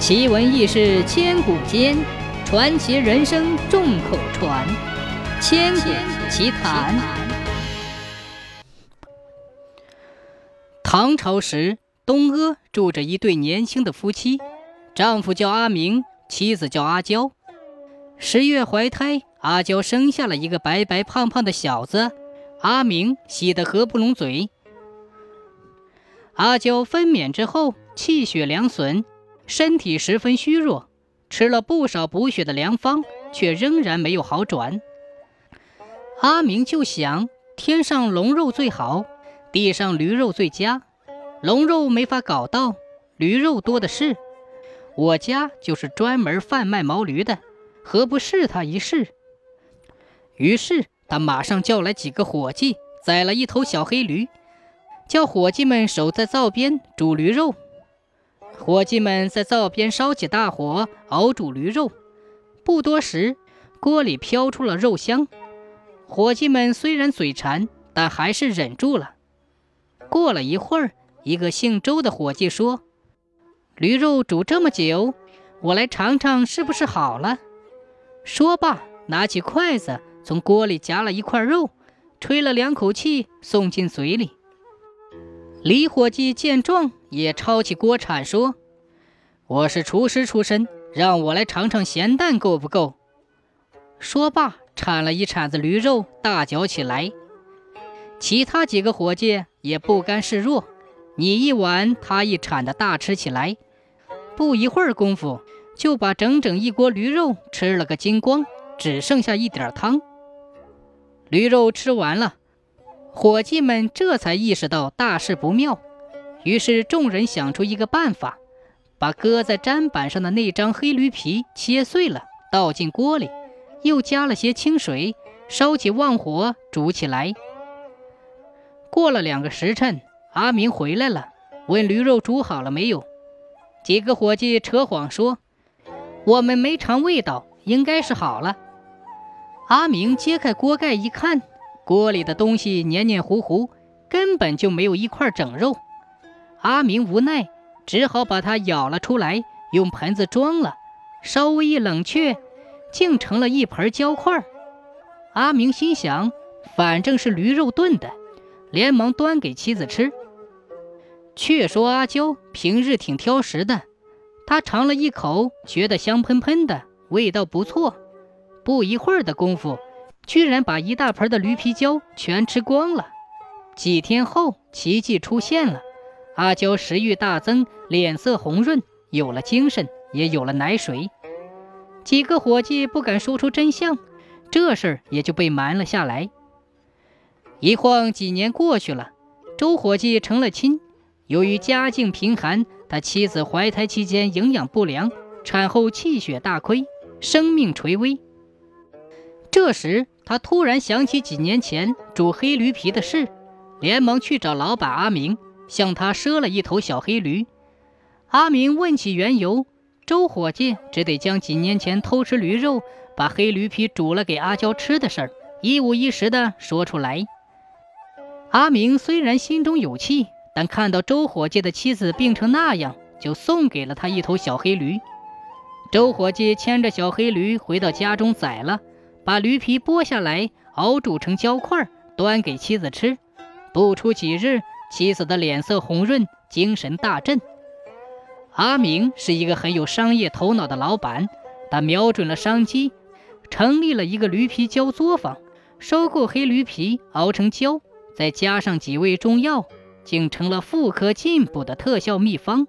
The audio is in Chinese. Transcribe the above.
奇闻异事千古间，传奇人生众口传。千古奇谈。唐朝时，东阿住着一对年轻的夫妻，丈夫叫阿明，妻子叫阿娇。十月怀胎，阿娇生下了一个白白胖胖的小子，阿明喜得合不拢嘴。阿娇分娩之后，气血两损。身体十分虚弱，吃了不少补血的良方，却仍然没有好转。阿明就想：天上龙肉最好，地上驴肉最佳。龙肉没法搞到，驴肉多的是。我家就是专门贩卖毛驴的，何不试他一试？于是他马上叫来几个伙计，宰了一头小黑驴，叫伙计们守在灶边煮驴肉。伙计们在灶边烧起大火，熬煮驴肉。不多时，锅里飘出了肉香。伙计们虽然嘴馋，但还是忍住了。过了一会儿，一个姓周的伙计说：“驴肉煮这么久，我来尝尝是不是好了。”说罢，拿起筷子从锅里夹了一块肉，吹了两口气，送进嘴里。李伙计见状，也抄起锅铲说：“我是厨师出身，让我来尝尝咸淡够不够。”说罢，铲了一铲子驴肉，大嚼起来。其他几个伙计也不甘示弱，你一碗他一铲的大吃起来。不一会儿功夫，就把整整一锅驴肉吃了个精光，只剩下一点汤。驴肉吃完了。伙计们这才意识到大事不妙，于是众人想出一个办法，把搁在砧板上的那张黑驴皮切碎了，倒进锅里，又加了些清水，烧起旺火煮起来。过了两个时辰，阿明回来了，问驴肉煮好了没有。几个伙计扯谎说：“我们没尝味道，应该是好了。”阿明揭开锅盖一看。锅里的东西黏黏糊糊，根本就没有一块整肉。阿明无奈，只好把它舀了出来，用盆子装了，稍微一冷却，竟成了一盆焦块。阿明心想，反正是驴肉炖的，连忙端给妻子吃。却说阿娇平日挺挑食的，她尝了一口，觉得香喷喷的，味道不错。不一会儿的功夫。居然把一大盆的驴皮胶全吃光了。几天后，奇迹出现了，阿娇食欲大增，脸色红润，有了精神，也有了奶水。几个伙计不敢说出真相，这事儿也就被瞒了下来。一晃几年过去了，周伙计成了亲。由于家境贫寒，他妻子怀胎期间营养不良，产后气血大亏，生命垂危。这时，他突然想起几年前煮黑驴皮的事，连忙去找老板阿明，向他赊了一头小黑驴。阿明问起缘由，周伙计只得将几年前偷吃驴肉、把黑驴皮煮了给阿娇吃的事儿一五一十地说出来。阿明虽然心中有气，但看到周伙计的妻子病成那样，就送给了他一头小黑驴。周伙计牵着小黑驴回到家中宰了。把驴皮剥下来，熬煮成焦块，端给妻子吃。不出几日，妻子的脸色红润，精神大振。阿明是一个很有商业头脑的老板，他瞄准了商机，成立了一个驴皮胶作坊，收购黑驴皮熬成胶，再加上几味中药，竟成了妇科进补的特效秘方。